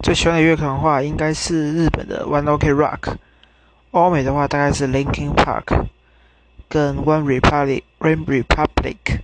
最喜欢的乐团的话应该是日本的 one ok rock 欧美的话大概是 linkin park 跟 one republic